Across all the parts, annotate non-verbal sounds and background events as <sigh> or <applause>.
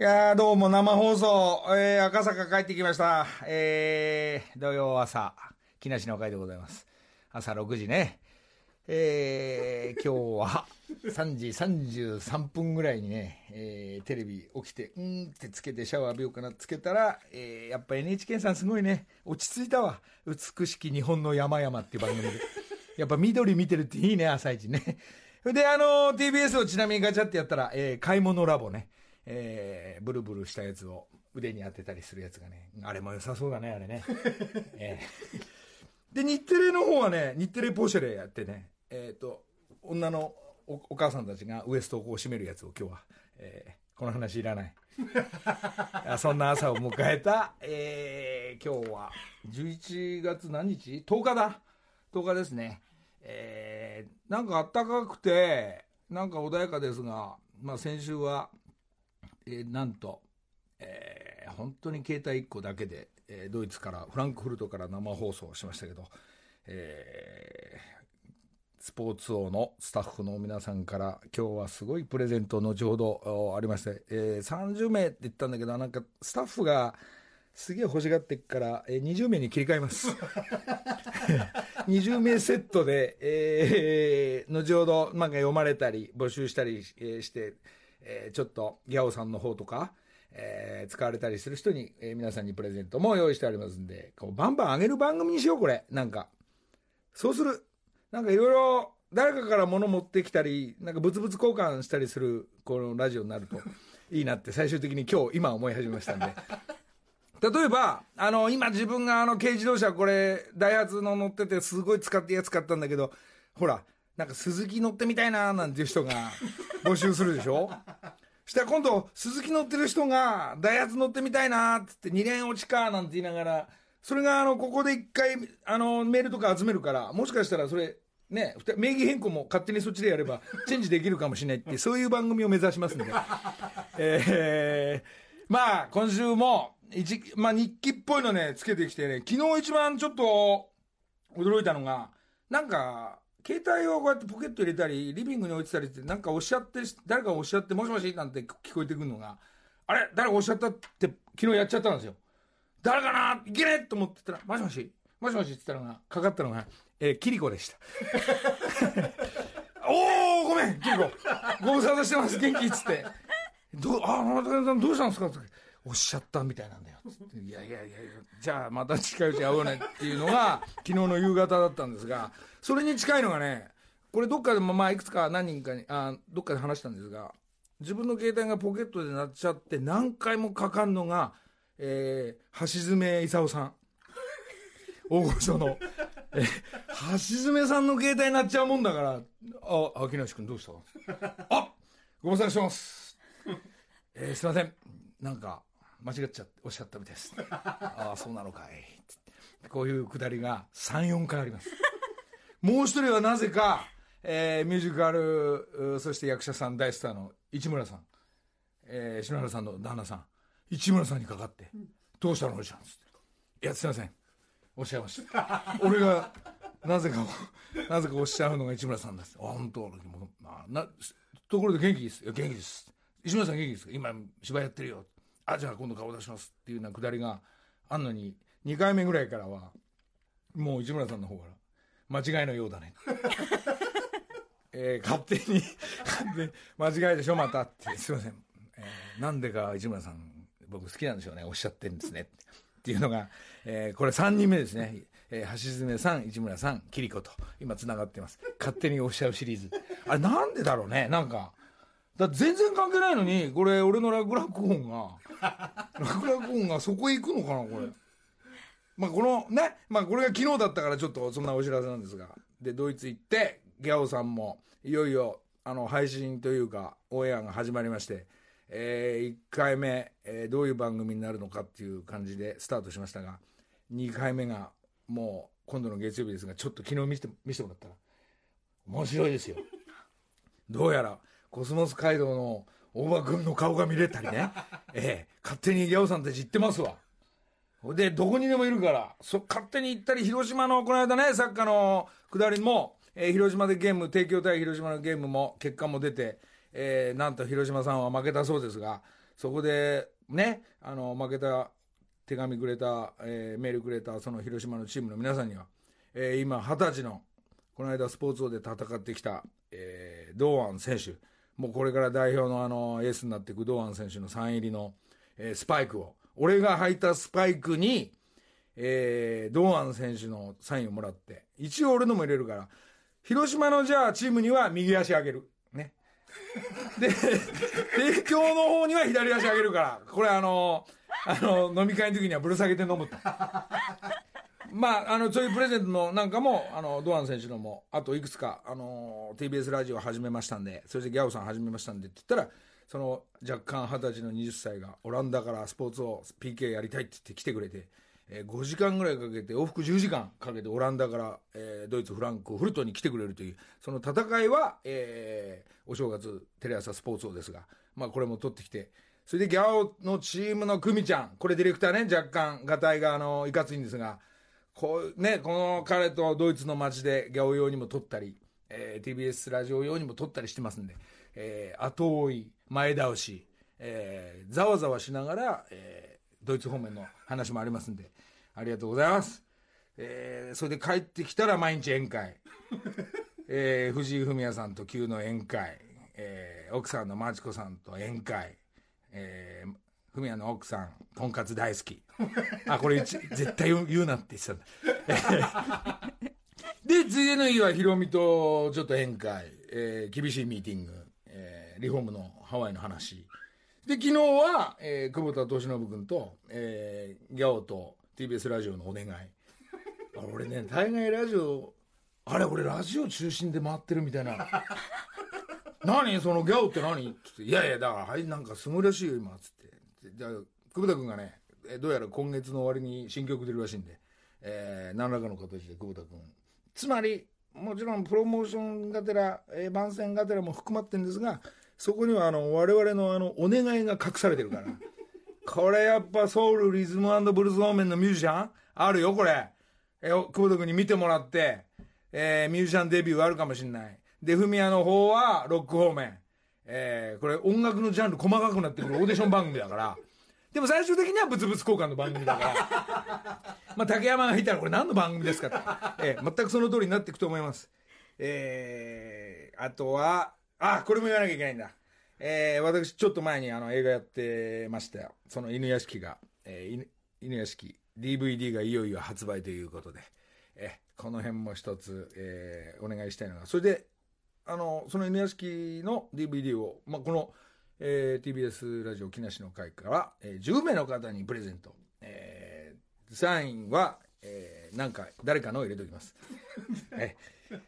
いやー、どうも生放送、えー、赤坂帰ってきました。えー、土曜朝、木梨の会でございます。朝6時ね。えー、今日は <laughs> 3時33分ぐらいにね、えー、テレビ起きて、うーんってつけてシャワー浴びようかなつけたら、えー、やっぱ NHK さんすごいね、落ち着いたわ。美しき日本の山々っていう番組で。<laughs> やっぱ緑見てるっていいね、朝一ね。で、あの TBS をちなみにガチャってやったら、えー、買い物ラボね。えー、ブルブルしたやつを腕に当てたりするやつがね、あれも良さそうだね、あれね。<laughs> えーで、日テレの方はね、日テレポシェレやってね、えっ、と、女のおお母さんたちがウエストをこう締めるやつを今日は、えーこの話いらない。<laughs> あそんな朝を迎えた、えー今日は11月何日 ?10 日だ。10日ですね。えーなんか暖かくて、なんか穏やかですが、まあ先週は、えーなんと、えー本当に携帯1個だけで、えードイツから、フランクフルトから生放送しましたけど、えースポーツ王のスタッフの皆さんから、今日はすごいプレゼント、後ほどおありまして、えー30名って言ったんだけど、なんかスタッフがすげえ欲しがってっから、えー20名に切り替えます。<laughs> 20名セットで、えー後ほど漫画読まれたり、募集したり、して、えーちょっとギャオさんの方とか、えー使われたりする人に、えー皆さんにプレゼントも用意してありますんで、こうバンバン上げる番組にしよう、これ。なんか。そうする。なんかいろいろ、誰かから物持ってきたり、なんか物々交換したりする、このラジオになると <laughs> いいなって最終的に今日、今思い始めましたんで。例えば、あの、今自分があの軽自動車これ、ダイハツの乗っててすごい使ってやつ買ったんだけど、ほら、なんか鈴木乗ってみたいななんていう人が募集するでしょ？したら今度、鈴木乗ってる人が、ダイハツ乗ってみたいなっつって2連落ちかなんて言いながら、それがあの、ここで一回、あの、メールとか集めるから、もしかしたらそれ、ね、名義変更も勝手にそっちでやれば、チェンジできるかもしれないって、そういう番組を目指しますんで。えー、まあ、今週も、一、まあ日記っぽいのね、つけてきてね、昨日一番ちょっと、驚いたのが、なんか、携帯をこうやってポケット入れたり、リビングに置いてたりって、なんかおっしゃって、誰かがおっしゃって、もしもしなんて聞こえてくるのが、あれ？誰かおっしゃったって、昨日やっちゃったんですよ。誰かな？いけね？えと思ってたら、もしもしもしもしって言ったのが、かかったのが、えー、キリコでした。<laughs> おーごめんキリコご無沙汰してます元気っつって。どう、あ、中谷さんどうしたんですか？っておっしゃったみたいなんだよ。つっていやいやいやいや、じゃあまた近いうちに会おうねっていうのが、<laughs> 昨日の夕方だったんですが、それに近いのがね、これどっかでもまあいくつか何人かに、あどっかで話したんですが、自分の携帯がポケットで鳴っちゃって何回もかかんのが、えー、橋爪功さん。大御所の。え、橋爪さんの携帯になっちゃうもんだから、あ、秋梨君どうした？あご無沙汰してます。えー、すいません。なんか、間違っちゃっておっしゃったみたいです。<laughs> ああ、そうなのかい。こういうくだりが3、4回あります。もう一人はなぜか、えーミュージカル、うそして役者さん大スターの市村さん、えー篠原さんの旦那さん、市村さんにかかって、どうしたのおじちゃんつって。いや、すいません。おっしゃいました。俺が、なぜか、なぜかおっしゃるのが市村さんです。あ、本当、もうまあ、な、ところで元気です。いや、元気です。市村さん元気ですか？今、芝居やってるよ。あ、じゃあ今度顔出します。っていうようなくだりがあんのに、2回目ぐらいからは、もう市村さんの方から、間違いのようだね。<laughs> えー勝手に、間違いでしょ、またって。すいません。えーなんでか市村さん、僕好きなんでしょうね。おっしゃってるんですね。っていうのが、えーこれ3人目ですね。えー橋爪さん、市村さん、キリコと、今繋がってます。勝手におっしゃるシリーズ。あれなんでだろうね、なんか。だ全然関係ないのに、これ、俺の落落音が、落落音がそこへ行くのかな、これ。まあ、このね、まあ、これが昨日だったからちょっとそんなお知らせなんですが。で、ドイツ行って、ギャオさんも、いよいよ、あの、配信というか、オンエアが始まりまして、えー、1回目、えーどういう番組になるのかっていう感じでスタートしましたが、2回目が、もう、今度の月曜日ですが、ちょっと昨日見せて、見せてもらったら、面白いですよ。どうやら、コスモス街道の大場君の顔が見れたりね。<laughs> ええ勝手にギャオさんたち行ってますわ。で、どこにでもいるから、そ、勝手に行ったり、広島の、この間ね、サッカーの下りも、えー広島でゲーム、帝京対広島のゲームも、結果も出て、えーなんと広島さんは負けたそうですが、そこでねあの負けた手紙くれた、えーメールくれたその広島のチームの皆さんには、えー今二十歳のこの間スポーツ王で戦ってきた、えー堂安選手もうこれから代表のあのエースになっていく堂安選手のサイン入りの、えースパイクを俺が履いたスパイクに、えー堂安選手のサインをもらって一応俺のも入れるから広島のじゃあチームには右足上げる。ね。<laughs> で帝京の方には左足上げるからこれあのあの飲み会の時にはぶら下げて飲むと。まあ、あのそういうプレゼントのなんかもあの堂安選手のもあといくつかあの TBS ラジオ始めましたんでそしてギャオさん始めましたんでって言ったらその若干二十歳の20歳がオランダからスポーツを PK やりたいって言って来てくれて、えー5時間ぐらいかけて往復10時間かけてオランダから、えードイツフランクフルトンに来てくれるというその戦いは、えーお正月テレ朝スポーツ王ですが、まあ、これも取ってきてそれでギャオのチームの久美ちゃんこれディレクターね若干がたいがあのいかついんですがこうね、この彼とドイツの街でギャオ用にも撮ったり、えー TBS ラジオ用にも撮ったりしてますんで、えー後追い、前倒し、えーざわざわしながら、えードイツ方面の話もありますんで、ありがとうございます。えーそれで帰ってきたら毎日宴会。<laughs> えー藤井フミヤさんと急の宴会。えー奥さんのマチコさんと宴会。えーフミヤの奥さん、とんかつ大好き。<laughs> あ、これ絶対言うなって言ってたんだ。<laughs> で、ついでの日はヒロミとちょっと宴会、えー厳しいミーティング、えーリフォームのハワイの話。で、昨日は、えー久保田敏信君と、えーギャオと TBS ラジオのお願い。あ俺ね、大概ラジオ、あれ、俺ラジオ中心で回ってるみたいな。<laughs> 何そのギャオって何つって、いやいや、だから、はい、なんかすごいらしいよ、今、つって。じゃあ、久保田君がね、どうやら今月の終わりに新曲出るらしいんで、えー何らかの形で久保田君。つまり、もちろんプロモーションがてら、えー番宣がてらも含まってるんですが、そこにはあの我々のあのお願いが隠されてるから。<laughs> これやっぱソウルリズムブルース方面のミュージシャン？あるよ、これ。えー、久保田君に見てもらって、えーミュージシャンデビューあるかもしれない。で、フミヤの方はロック方面。えーこれ音楽のジャンル細かくなってくるオーディション番組だから。<laughs> でも最終的には物々交換の番組だから。<laughs> まあ、竹山がいたらこれ何の番組ですかと。えー全くその通りになっていくと思います。えーあとは、あ、これも言わなきゃいけないんだ。えー私ちょっと前にあの映画やってましたよ。その犬屋敷が、えー犬犬屋敷 DVD がいよいよ発売ということで、えーこの辺も一つ、えーお願いしたいのが、それで、あの、その犬屋敷の DVD を、まあ、この、えー TBS ラジオ木梨の会から、えー10名の方にプレゼント。えーサインは、えーなんか誰かのを入れておきます。えー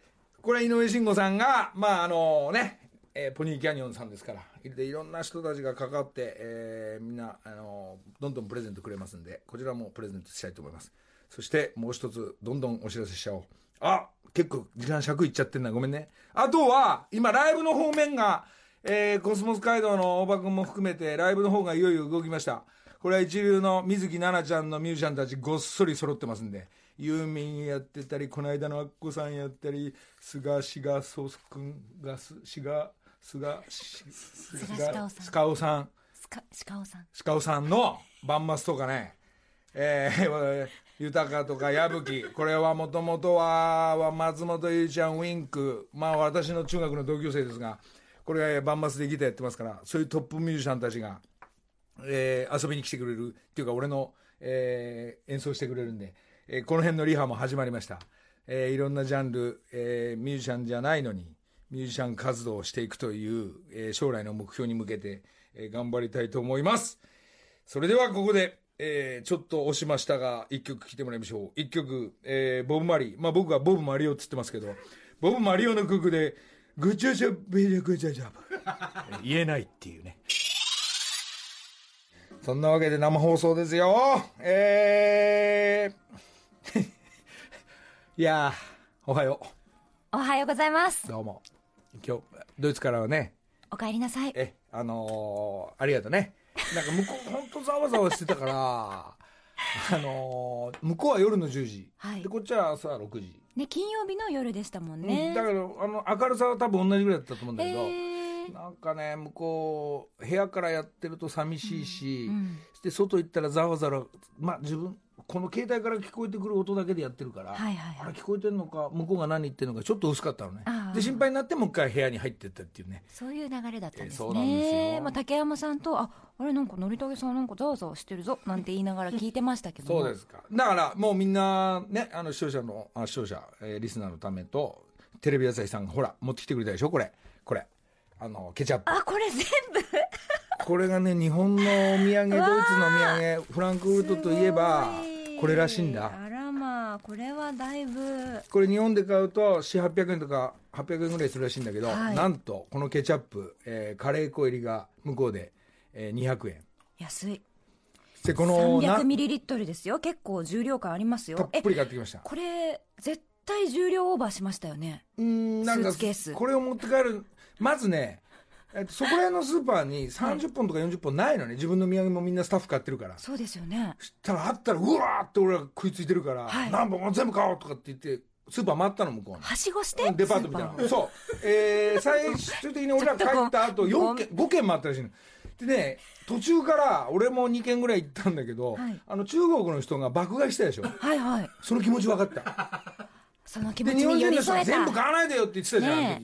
これは井上慎吾さんが、まああのね、えーポニーキャニオンさんですから、でいろんな人たちが関わって、えーみんな、あのどんどんプレゼントくれますんで、こちらもプレゼントしたいと思います。そしてもう一つ、どんどんお知らせしちゃおう。あ結構時間尺いっちゃってんな、ごめんね。あとは、今ライブの方面が、えーコスモス街道の大場君も含めて、ライブの方がいよいよ動きました。これは一流の水木奈々ちゃんのミュージシャンたちごっそり揃ってますんで、ユーミンやってたり、この間のアッコさんやったり、菅志賀壮君がす、志賀、菅、し菅鹿尾さん菅尾さん。スカ鹿尾さん鹿尾さんのバンマスとかね、えー、豊とか矢吹。これはもともとは松本ゆりちゃんウィンク。まあ私の中学の同級生ですがこれがバンマスでギターやってますからそういうトップミュージシャンたちが、えー遊びに来てくれる。っていうか俺の、えー演奏してくれるんで、えーこの辺のリハも始まりました、えーいろんなジャンル、えーミュージシャンじゃないのにミュージシャン活動をしていくという、えー将来の目標に向けて、えー頑張りたいと思います。それではここで、えーちょっと押しましたが一曲聴いてもらいましょう一曲、えーボブ・マリーまあ僕はボブ・マリオっつってますけどボブ・マリオの曲で「グチャジャベリャグチャジャブ」<laughs> 言えないっていうねそんなわけで生放送ですよ。えー、<laughs> いやー、おはよおはようございますう。どうも。今日、ドイツからはね、お帰りなさいえ、あのーありがとね。なんか向こう、ほんとざわざわしてたから、<laughs> あのー向こうは夜の10時。はいで、こっちは朝6時。ね金曜日の夜でしたもんうんねだから、あの、明るさは多分同じぐらいだったと思うんだけど、えーなんかね向こう部屋からやってると寂しいし、うんで外行ったらざわざわまあ自分この携帯から聞こえてくる音だけでやってるから、はいはいはい。あれ聞こえてるのか向こうが何言ってるのかちょっと薄かったのね。で心配になってもう一回部屋に入ってったっていうね。そういう流れだったんですね。えそうなんですよ。まあ、竹山さんと、あ、あれなんか、のりたけさんなんかざわざわしてるぞ、なんて言いながら聞いてましたけども。そうですか。だからもうみんなねあの視聴者のあ視聴者、えーリスナーのためとテレビ朝日さんがほら持ってきてくれたでしょ？これ。これ。あのケチャップ。あ、これ全部？これがね日本のお土産ドイツのお土産フランクフルトといえばこれらしいんだあらまあ、これはだいぶ。これ日本で買うと4800円とか800円ぐらいするらしいんだけど、はいなんとこのケチャップ、えーカレー粉入りが向こうで、えー200円安い。でこのな300ミリリットルですよ。結構重量感ありますよ。えたっぷ、り買ってきましたこれ、絶対重量オーバーしましたよね。うーんなんかスーツケースこれを持って帰るまずねえっとそこら辺のスーパーに30本とか40本ないのね。自分の土産もみんなスタッフ買ってるから。そうですよね。そしたらあったらうわーって俺ら食いついてるから、はい。何本も全部買おうとかって言ってスーパー回ったの向こうに。はしごして？デパートみたいな。そう、えー、最終的に俺ら帰った後ちょっと4軒5軒回ったらしいの。でね途中から俺も2軒ぐらい行ったんだけど、はい。あの中国の人が爆買いしたでしょ。はいはい。その気持ち分かった。その気で持ちに寄日本人の人り添えた。が全部買わないでよって言ってたじゃん、ね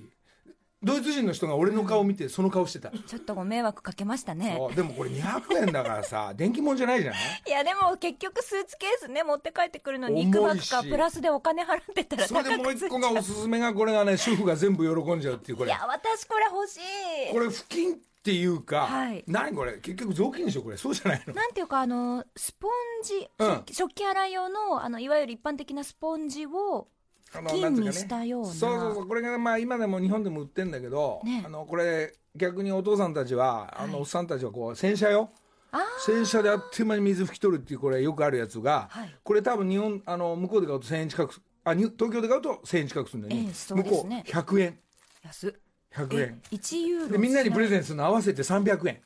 ドイツ人の人が俺の顔見てその顔してた、ちょっとご迷惑かけましたね。そう。でもこれ200円だからさ <laughs> 電気物じゃないじゃない？いやでも結局スーツケースね持って帰ってくるのにいくばくかしプラスでお金払ってたらそれ高でもう一個がおすすめがこれがね。主婦が全部喜んじゃうっていうこれ。いや私これ欲しい。これ布巾っていうか、はい。何これ？結局雑巾でしょこれ。そうじゃないの。なんていうかあのスポンジ、うん。食器洗い用のあのいわゆる一般的なスポンジをあの金にしたような。そうそうそう。これがまあ今でも日本でも売ってんだけど、ね。あのこれ逆にお父さんたちは、あのおっさんたちはこう洗車よ。あ洗車であっという間に水拭き取るっていうこれよくあるやつが、はい。これ多分日本あの向こうで買うと1000円近くあに東京で買うと1000円近くするんだよね,、ええそう向こうですね100円。安っ。100え円1ユーロでみんなにプレゼンントするの合わせて300円。え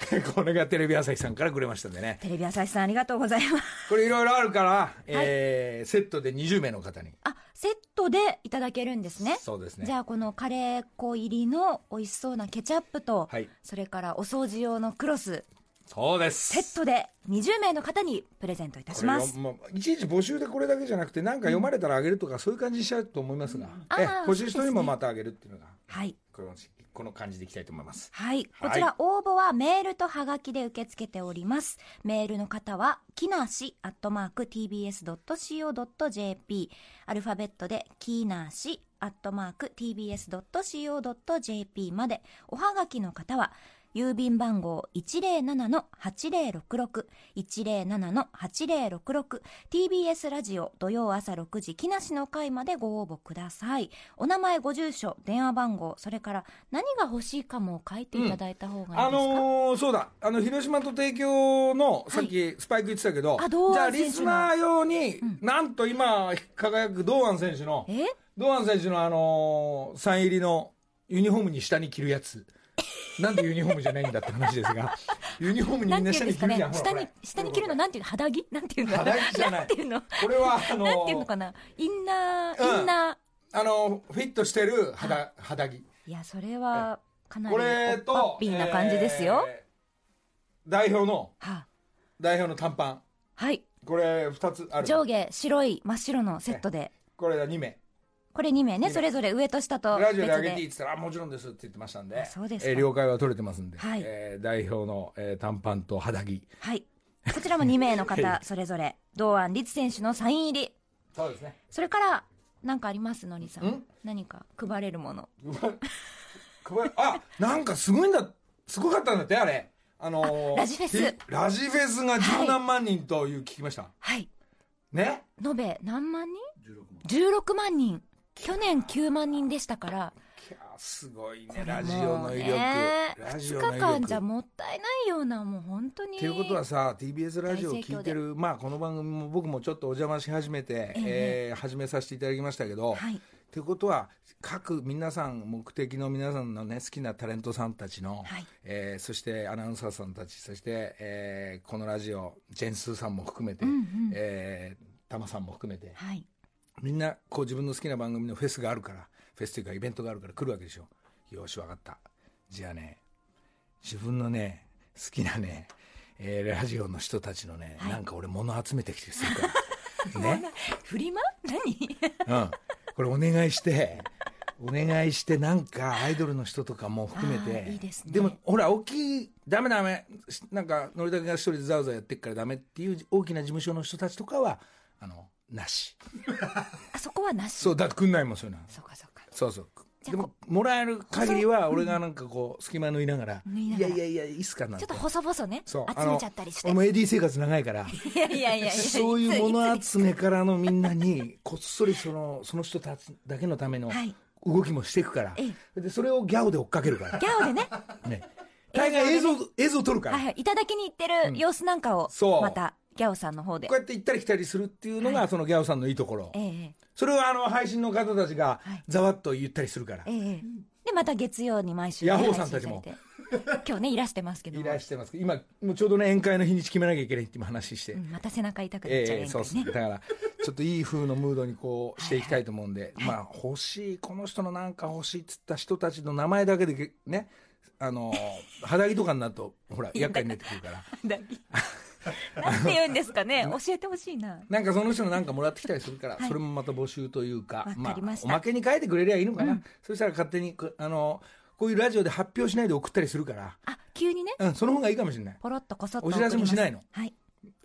<laughs> これがテレビ朝日さんからくれましたんでね。テレビ朝日さんありがとうございます。これいろいろあるから、えーセットで20名の方に。あセットでいただけるんですね。そうですね。じゃあこのカレー粉入りの美味しそうなケチャップと、はい。それからお掃除用のクロス。そうです。セットで20名の方にプレゼントいたします。これよもういちいち募集でこれだけじゃなくて何か読まれたらあげるとか、そういう感じにしちゃうと思いますが、えあー欲しい人にもまたあげるっていうのが。はい。このこの感じでいきたいと思いますはい。はいこちら応募はメールとハガキで受け付けております。メールの方は、きなし、アットマーク、tbs.co.jp。アルファベットで、きなし、アットマーク、tbs.co.jp まで。おはがきの方は、郵便番号107-8066、107-8066、TBS ラジオ土曜朝6時、木梨の会までご応募ください。お名前、ご住所、電話番号、それから何が欲しいかも書いていただいた方がいいですか、あのーそうだ。あの広島と帝京のさっきスパイク言ってたけど、あ堂安じゃあリスナー用に、なんと今輝く堂安選手のえ？堂安選手のあのーサイン入りのユニフォームに下に着るやつなんでユニフォームじゃないんだって話ですが <laughs> ユニフォームにみんな下に着るじゃん下に下に着るのなんていうの肌着？なんていうの？肌着じゃない。んていうの？これはあのーなんていうのかな？インナー、うん。インナあのフィットしてる肌肌着。ーいやそれはかなりこれとぱっぴーな感じですよ、えー代表のは代表の短パン。はい。これ2つある上下白い真っ白のセットで。これが2名これ2名ね名それぞれ上と下と別ラジオであげていいでって言ったらあもちろんですって言ってましたんで。あそうですか。えー了解は取れてますんで、はい。えー代表の、えー短パンと肌着。はい。こちらも2名のは方 <laughs> それぞれ。堂安律選手のサイン入り。そうですね。それから何かありますのりさん？ん？何か配れるもの。<laughs> 配配るあなんかすごいんだすごかったんだってあれ。あのーあラジフェス。えラジフェスが十何万人という聞きました、はい。ね？延べ何万人？16万人去年9万人でしたから。すごいねラジオの威力、ねラジ2オの威力。日間じゃもったいないようなもう本当に。っていうことはさ TBS ラジオを聞いてるまあこの番組も僕もちょっとお邪魔し始めて、えー始めさせていただきましたけど、はい。っていうことは各皆さん目的の皆さんのね好きなタレントさんたちの、はい。えーそしてアナウンサーさんたちそして、えーこのラジオジェンスーさんも含めて、うんうん。えータマさんも含めてはいみんなこう自分の好きな番組のフェスがあるからフェスというかイベントがあるから来るわけでしょ。よしわかった。じゃあね自分のね好きなね、えーラジオの人たちのね、はい。なんか俺物集めてきてするから。<laughs> ね。フリマ？何？うん、これお願いしてお願いしてなんかアイドルの人とかも含めあてーいいですね。もほら大きいダメダメ。しなんかのりたけが一人でざわざわやってっからダメっていう大きな事務所の人たちとかはあのなし。<laughs> あそこはなし。そうだってくんないもんそういうの。そうかそうか。そうそう。でももらえる限りは俺がなんかこう隙間縫いながら「縫いないがら。やいやいやいいっすか」なんて。ちょっと細々ねそう集めちゃったりして。俺も AD 生活長いから。<laughs> いやいやいやいやそういうものつ集めからのみんなにこっそりそのその人たちだけのためのはい。動きもしていくから、えでそれをギャオで追っかけるから。ギャオでね。ね。大概映像映像撮るから、はいはい。いただきに行ってる様子なんかをそう。またギャオさんの方で。こうやって行ったり来たりするっていうのが、はい。そのギャオさんのいいところ。ええ。それをあの配信の方たちがはい。ざわっと言ったりするから、ええ。ええでまた月曜に毎週ヤホーさんたちも。今日ねいらして。ますけどいらしてます今もうちょうどね宴会の日にち決めなきゃいけないって今話して、うんまた背中痛くなっちゃうええそうっすだからちょっといい風のムードにこうしていきたいと思うんで、まあ欲しいこの人のなんか欲しいっつった人たちの名前だけでけねあの肌着とかになるとほら <laughs> 厄介になってくるから <laughs> なんて言うんですかね。教えてほしいな。なんかその人のなんかもらってきたりするから、はい。それもまた募集というかわかりました。あ、おまけに書いてくれりゃいいのかな、うん。そしたら勝手にこあのこういうラジオで発表しないで送ったりするから、あ急にね。うん、その方がいいかもしれない。ポロッとこそっとお知らせもしないの。はい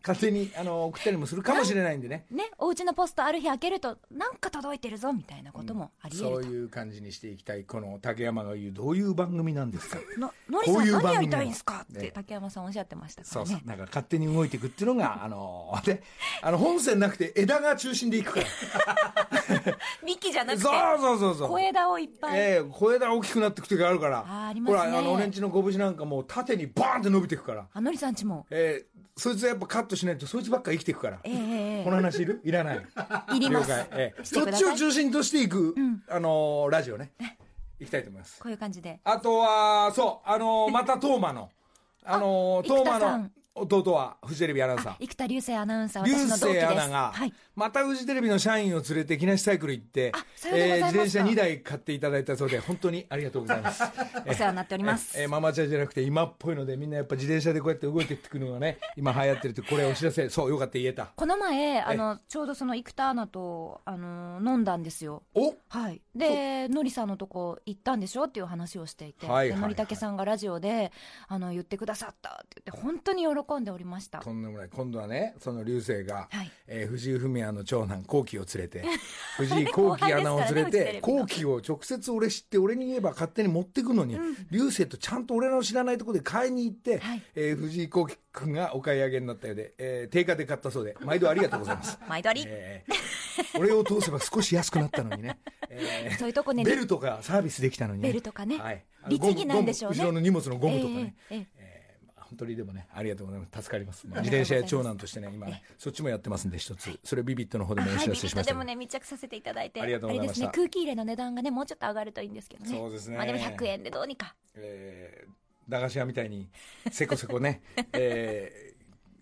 勝手にあの送ったりもするかもしれないんでね。ねお家のポストある日開けるとなんか届いてるぞみたいなこともあり得そうると、いう感じにしていきたいこの竹山が言うどういう番組なんですか？ののりさこうんいう何やりたいんすか？ってね竹山さんおっしゃってましたかそうらね。そうなんか勝手に動いていくっていうのが <laughs> あのであの本線なくて枝が中心でいくから。<laughs> 幹じゃなくて。そうそうそうそう。小枝をいっぱい、ええ小枝大きくなっていく時があるから。あーありますね。ほらあの俺んちの拳なんかもう縦にバーンって伸びていくから。あのりさんちも。えーそいつはやっぱカットしないとそいつばっか生きていくから、ええええこの話いる？いらない。いります。了解、ええ。してください。そっちを中心としていく、ん。あのーラジオね。いきたいと思います。こういう感じで。あとはそうあのーまたトーマの。あのーあトーマの弟はフジテレビアナウンサー。生田流星アナウンサー流私の同期です。星アナが、はい。またフジテレビの社員を連れて木梨サイクル行ってあさようでございました自転車2台買っていただいたそうで本当にありがとうございます。<laughs> お世話になっております。ええママチャじゃなくて今っぽいのでみんなやっぱ自転車でこうやって動いてってくるのがね <laughs> 今流行ってるってこれお知らせ。そうよかった言えた。この前あのちょうどその生田アナとあの飲んだんですよ。お？はい、でのりさんのとこ行ったんでしょっていう話をしていて、はいはいはい。でのりたけさんがラジオであの言ってくださったって言って本当に喜んでおりました。とんでもない。今度はねその流星が、はい。えー藤井フミヤの長男幸喜を連れて <laughs> 藤井幸喜アナを連れて幸喜を直接俺知って俺に言えば勝手に持ってくのに、流星とちゃんと俺の知らないところで買いに行って、はい。えー藤井幸喜君がお買い上げになったようで、えー定価で買ったそうで毎度ありがとうございます。<laughs> 毎度あり、えー俺を通せば少し安くなったのにね、えーそういうとこね。ベルとかサービスできたのにね。ベルとかね。はい、律儀なんでしょうね。後ろの荷物のゴムとかね、ええ本当にでもねありがとうございます。助かります、まあ自転車や長男としてね今ねそっちもやってますんで一つ。それビビットの方でもお知らせしましたでもね密着させていただいて。ありがとうございますね空気入れの値段がねもうちょっと上がるといいんですけどね。そうですね。まあでも100円でどうにか。えー駄菓子屋みたいにせこせこね、<laughs> えー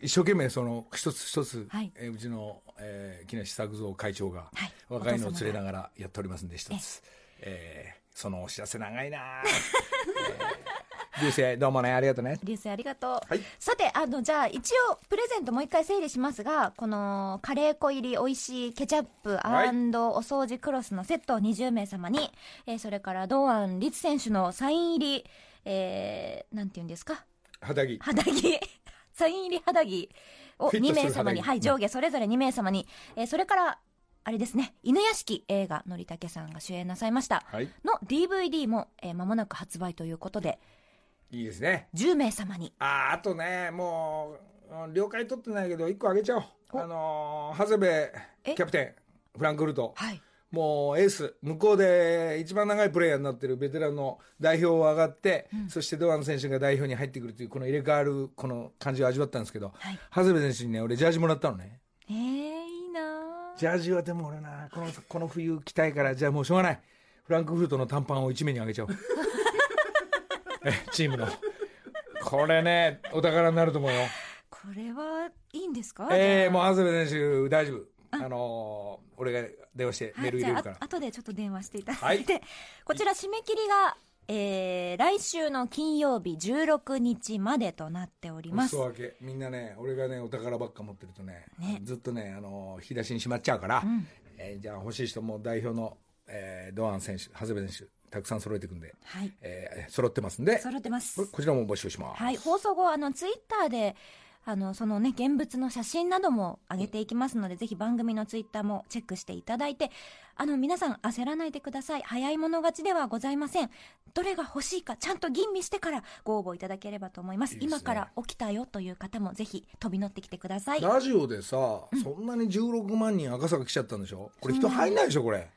一生懸命その一つ一つ、はい。えーうちの、えー木梨作造会長がはい。若いのを連れながらやっておりますんで一つ、えーそのお知らせ長いな、<laughs> えー、流星どうもねありがとうね。流星ありがとう、はい。さてあのじゃあ一応プレゼントもう一回整理しますがこのカレー粉入りおいしいケチャップおはい掃除クロスのセットを20名様に、えーそれから堂安律選手のサイン入り、えー、なんて言うんですか？肌着。肌着。<laughs> サイン入り肌着を2フィットする名様に、はい、上下それぞれ2名様に、えーそれからあれですね犬屋敷映画のりたけさんが主演なさいました。はい。の DVD も、えー間もなく発売ということでいいですね。10名様に。あーあとねもううん了解取ってないけど1個あげちゃおう。お。あのー長谷部キえャプテンフランクフルト。はい。もうエース。向こうで一番長いプレーヤーになってるベテランの代表を上がって、そして堂安選手が代表に入ってくるというこの入れ替わるこの感じを味わったんですけど、はい。長谷部選手にね俺ジャージもらったのね。えー、いいなあジャージはでも俺なこのこの冬着たいからじゃあもうしょうがない。フランクフルトの短パンを1名にあげちゃおう。えチームの。これねお宝になると思うよ。これはいいんですか？えー、もうあ長谷部選手大丈夫。あ。のー俺が電話してメール入れるから、じゃああ後でちょっと電話していただはい。いて、こちら締め切りがえー、来週の金曜日16日までとなっております。お裾分け。みんなね俺がねお宝ばっか持ってるとねね。ずっとねあの引き出しにしまっちゃうから、ん。えーじゃあ欲しい人も代表の、えー、堂安選手長谷部選手たくさん揃えていくんで、はい。えー揃ってますんで。揃ってます。ここちらも募集します、はい、放送後あのツイッターであのそのね現物の写真なども上げていきますので、ぜひ番組のツイッターもチェックしていただいてあの皆さん焦らないでください。早い者勝ちではございません。どれが欲しいかちゃんと吟味してからご応募いただければと思います。いいですね。今から起きたよという方もぜひ飛び乗ってきてください。ラジオでさ、そんなに16万人赤坂来ちゃったんでしょ？これ人入んないでしょこれ、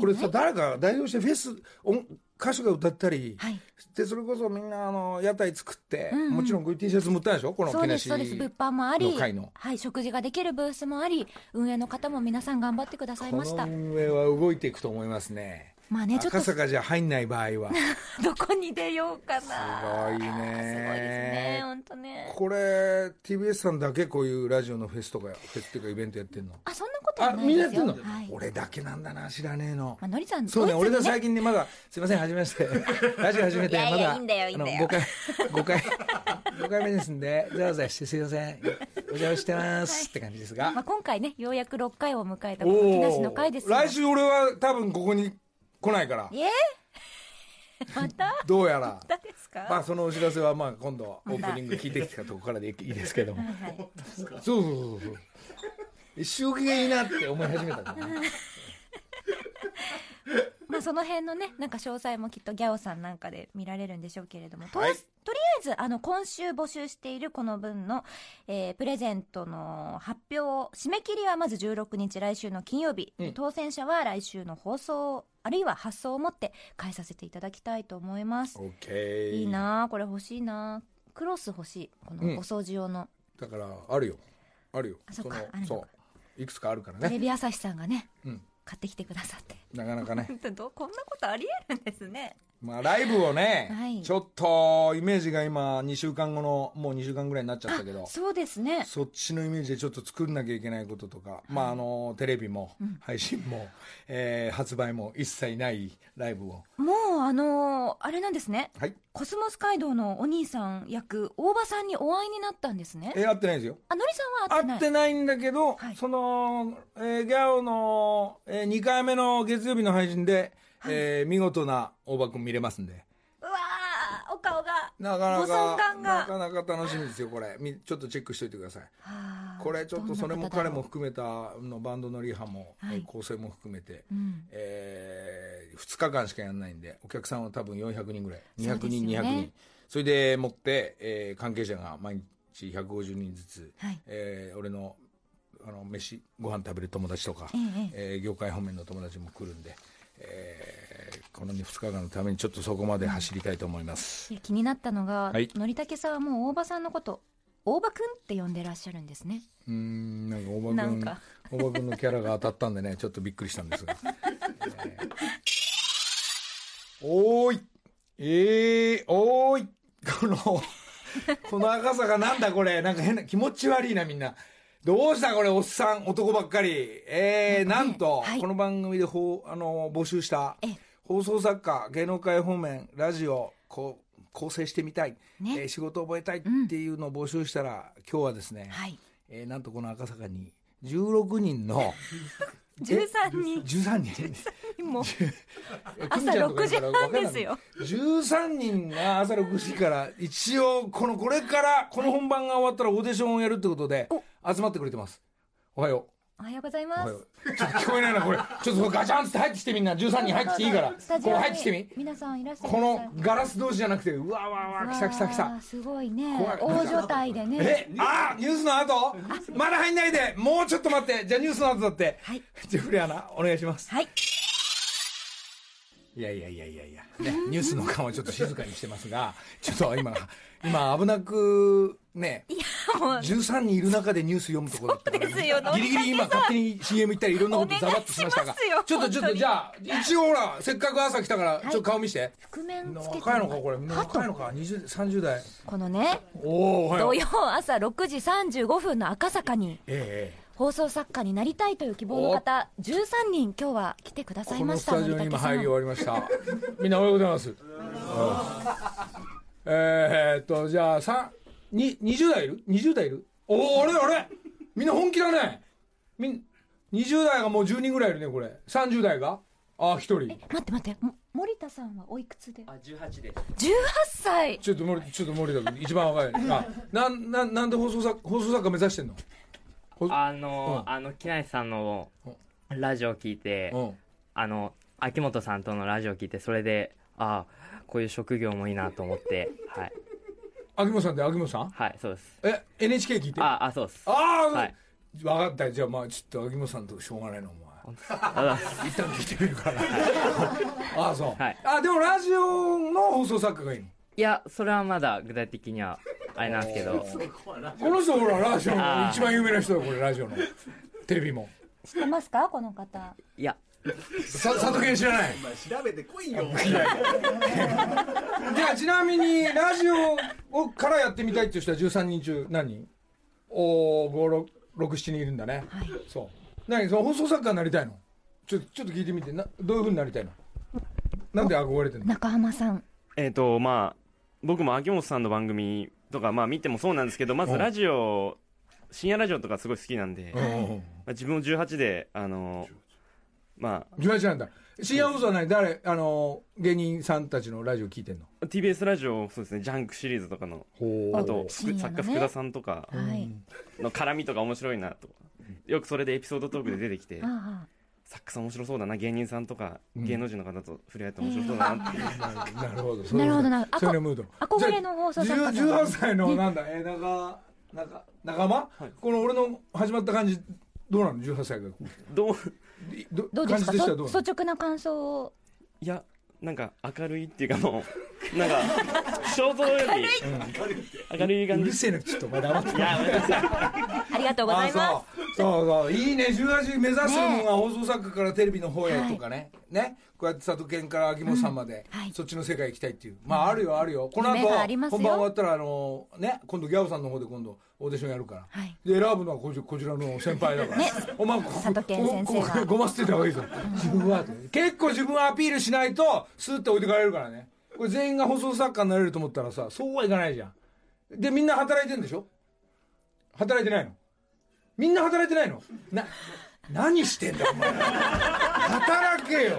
これさ誰か代表してフェス音歌手が歌ったり、はい。でそれこそみんなあの屋台作って、うんうん。もちろんこういう T シャツも売ったんでしょ？このそう木梨ですそうです。物販もありはい、食事ができるブースもあり運営の方も皆さん頑張ってくださいました。この運営は動いていくと思いますねまあねちょっと。赤坂じゃ入んない場合は。<laughs> どこに出ようかな。すごいね。すごいですね本当ね。これ TBS さんだけこういうラジオのフェスとかフェスっていうかイベントやってんの？あそんなことはあないですよ。みんなやってんの、はい。俺だけなんだな知らねえの。まあ、のりさんそうね、ドイツに俺が最近ね、まだ、すいません、はじめまして。ラジオ始めて、まだ、いいんだよいいんだよ。あの、5回、5回、5回目ですんで、ざわざわしてすいません。お邪魔してます、って感じですが。まあ、今回ねようやく6回を迎えたこの木梨の会ですよ。来週俺は多分ここに来ないから、え？<laughs> また？どうやら。またですか、まあ、そのお知らせは、まあ、今度、オープニング聞いてきたとこからでいいですけども。はいはいそうそうそうそう。一周置きがいいなって思い始めたからね。<laughs> まあ、その辺のねなんか詳細もきっとギャオさんなんかで見られるんでしょうけれども、とはいとりあえずあの今週募集しているこの分の、えープレゼントの発表締め切りはまず16日来週の金曜日、うん当選者は来週の放送あるいは発送をもって返させていただきたいと思いますオッケー。いい。なあこれ欲しいなあクロス欲しいこのうんお掃除用の、だから、あるよ。あるよ。あそっかのあるそう。いくつかあるからテレね。ビ朝日さんがねうん。買ってきてくださってなかなかね。<laughs> どこんなことありえるんですねまあ、ライブをね、はい。ちょっとイメージが今2週間後のもう2週間ぐらいになっちゃったけどそうですね。そっちのイメージでちょっと作んなきゃいけないこととか、まああのテレビも配信も、えー発売も一切ないライブを。もうあのーあれなんですね。はい。コスモス街道のお兄さん役大場さんにお会いになったんですね。えー会ってないですよ。あのりさんは会ってない。会ってないんだけど、はい。その、えーギャオの、え2回目の月曜日の配信で、えー見事な大場君見れますんで。うわーお顔がなかなかなかなか楽しみですよこれ。みちょっとチェックしておいてください。はあこれちょっとそれも彼も含めたのバンドのリハも、はい。えー構成も含めて、うん。え2日間しかやらないんでお客さんは多分400人ぐらい。200そうです人、よね。200人。それでもって、えー関係者が毎日150人ずつ、はい。えー俺のあの飯ご飯食べる友達とか、ええ。えー業界方面の友達も来るんで、えーこの2日間のためにちょっとそこまで走りたいと思います、気になったのが、はい。のりたけさんはもう大場さんのこと大場くんって呼んでらっしゃるんですね。うーんなんかおばくんなんか。おばくんのキャラが当たったんでね <laughs> ちょっとびっくりしたんですが、えーおーい。えー、おーい。このこの赤さがなんだこれ。なんか変な気持ち悪いなみんなどうしたこれおっさん男ばっかり。えー、なんんと、はい。この番組でほうあの募集したええ。放送作家芸能界方面ラジオこう構成してみたい、ね。えー仕事を覚えたいっていうのを募集したら、今日はですね、はい。えーなんとこの赤坂に16人の <laughs> 13人。13人。も。<laughs> うえ朝久美ちゃんとか6時半ですよ。13人が朝6時から一応このこれからこの本番が終わったらオーディションをやるってことで集まってくれてます。おはよおはようございます。ちょっと聞こえないなこれ。ちょっとガチャンって入ってきてみんな。13人入ってきていいから。これスタジオに入ってきてみ。皆さんいらっしゃい。このガラス同士じゃなくてうわうわうわ来た来た来た。すごいね。大所帯でね。えあニュースの後？まだ入んないで。もうちょっと待って。じゃあニュースの後だって。はい。ジェフリーアナお願いします。はいいやいやいやいやいや、ね、ニュースの間はちょっと静かにしてますが、<laughs> ちょっと今、今危なくねもう。13人いる中でニュース読むところだったから、ギリギリ今勝手に CM 行ったりいろんなことざわっとしましたが。ちょっとちょっとじゃあ一応ほらせっかく朝来たからちょっと顔見して、覆面つけて若いのかこれ。若いのか20 30代。このねおおはい。土曜朝6時35分の赤坂に。ええ放送作家になりたいという希望の方13人今日は来てくださいこのましたスタジオに今入り終わりました。みんなおはようございます、う <laughs> んえーっとじゃあさに20代いる？20代いる？おおあれあれ？みんな本気だね。みん20代がもう10人ぐらいいるねこれ。30代が？あ一人。待って待って。も森田さんはおいくつで？あ、18です。18歳。ちょっと森ちょっと森田君一番若い。あなんなんなんで放送作放送作家目指してんの？ほあの、うんあの、木梨さんのラジオを聞いて、うんあの、秋元さんとのラジオを聞いて、それで、ああ、こういう職業もいいなと思って、<laughs> はい。秋元さんって秋元さん？はい、そうです。え NHK 聞いてああ、あ、そうです。あー、はい分かったじゃあまあちょっと秋元さんとしょうがないなお前あ <laughs> 一旦聞いてみるから。<laughs> ああ、そう。はいあ、でもラジオの放送作家がいいの？いや、それはまだ具体的には、あれなんですけど、この人ほら、ラジオの一番有名な人だ、これ、ラジオの。テレビも。知ってますか？この方いや、さ、佐藤健知らない。調べてこいよ。<laughs> じゃあ、ちなみに、ラジオをからやってみたいっていう人は13人中何人？おー、5、6、6、7人いるんだね。はいそう。何？その放送作家になりたいの？ちょ、ちょっと聞いてみて。な、どういうふうになりたいの？なんで憧れてんの？中浜さんえっ、とまあ僕も秋元さんの番組とかまあ見てもそうなんですけどまうん。ずラジオ深夜ラジオとかすごい好きなんで、ま。あ、自分も18であのま18なんだ。深夜放送は何誰、あの、芸人さんたちのラジオ聞いてんの？あ TBS ラジオそうですね。ジャンクシリーズとかの。ほあと、作家福田さんとかはいの絡みとか面白いなと。よくそれでエピソードトークで出てきてあ作家さん面白そうだな芸人さんとかうん。芸能人の方と触れ合って面白そうだなっていう、<laughs> なるほど。なるほどな。そういうのムード。憧れの放送作家さんじゃあ10 18歳のなんだ、えー、中、中、仲間、はい。この俺の始まった感じ、どうなの ?18 歳が。どう？どどうですか？率直な感想を。いやなんか明るいっていうかもうなんか肖像より明るいう感じ。るせえな、ちょっとお前黙って。いありがとうございます。あそうそう。そういいね。18目指すのが放送作家からテレビの方へとかね、ね。こうやって佐渡県から秋元さんまで、うんはい。そっちの世界行きたいっていう。まああるよあるよ。この後夢がありますよ。本番終わったらあのね今度ギャオさんの方で今度オーディションやるから、はい。で選ぶのはこちこちらの先輩だから、ね。お前こ佐渡健先生が。ここごま捨てた方がいいぞ自分は結構自分はアピールしないとスーッと置いてかれるからねこれ全員が放送作家になれると思ったらさそうはいかないじゃん。でみんな働いてんでしょ？働いてないの？みんな働いてないの？な何してんだお前。働けよ。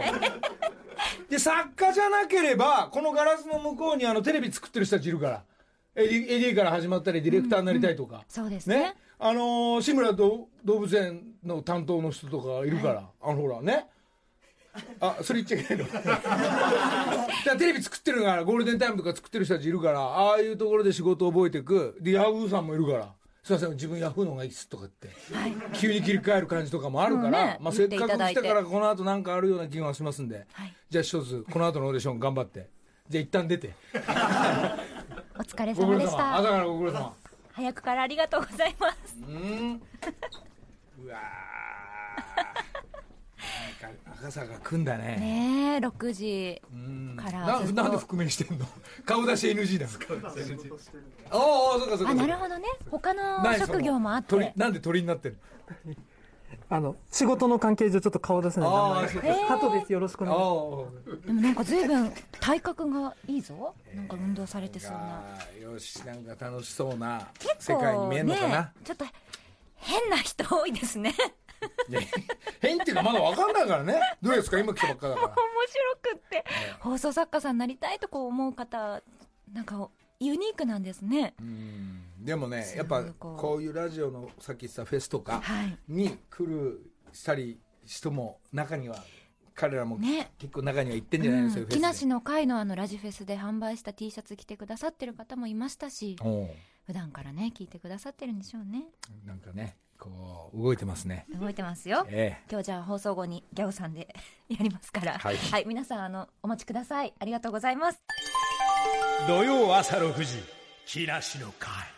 で作家じゃなければこのガラスの向こうにあのテレビ作ってる人たちいるから。エディ AD から始まったりディレクターになりたいとか、そうですね。ね。あのー志村ど動物園の担当の人とかいるから、あのほらねあそれ言っちゃいけないの？<laughs> だからテレビ作ってるからゴールデンタイムとか作ってる人たちいるからああいうところで仕事を覚えていく。でヤフーさんもいるから。すいません自分ヤフーの方がいいっすとかって、急に切り替える感じとかもあるから、ね。まあ、せっかく来たからこの後なんかあるような気がしますんで、はい。じゃあ一つこの後のオーディション頑張って。じゃあ一旦出て。<laughs> お疲れ様でした。様。朝からご苦労様。早くからありがとうございます。うん。うわ赤坂来んだね。ねえ6時うん。からずっと。ななんで覆面してんの？<laughs> 顔出し NG だ。ああそうかそうか。あなるほどね。他の職業もあっ鳥てなんで鳥になってるあの仕事の関係上ちょっと顔出せない。あ名前あそうか。ハトです。よろしくお願い。しますあでもなんか随分体格がいいぞ。なんか運動されてそうな。あよしなんか楽しそうな結世界に構見えんのかな？ね、ちょっと変な人多いですねね変っていうかまだわかんないからね。どうですか？今来たばっかだから。<laughs> 面白くって。放送作家さんになりたいとこう思う方なんかユニークなんですね。うん。でもねすやっぱこういうラジオのさっき言ってたフェスとかはい。に来るしたり人も中には彼らもね。結構中には行ってんじゃないの、そういうフェスで。木梨の会のあのラジフェスで販売した T シャツ着てくださってる方もいましたし普段からね聞いてくださってるんでしょうね。なんかねこう動いてますね。動いてますよ。え今日じゃあ放送後にギャオさんで <laughs> やりますから。はい。皆さんあのお待ちください。ありがとうございます。土曜朝6時木梨の会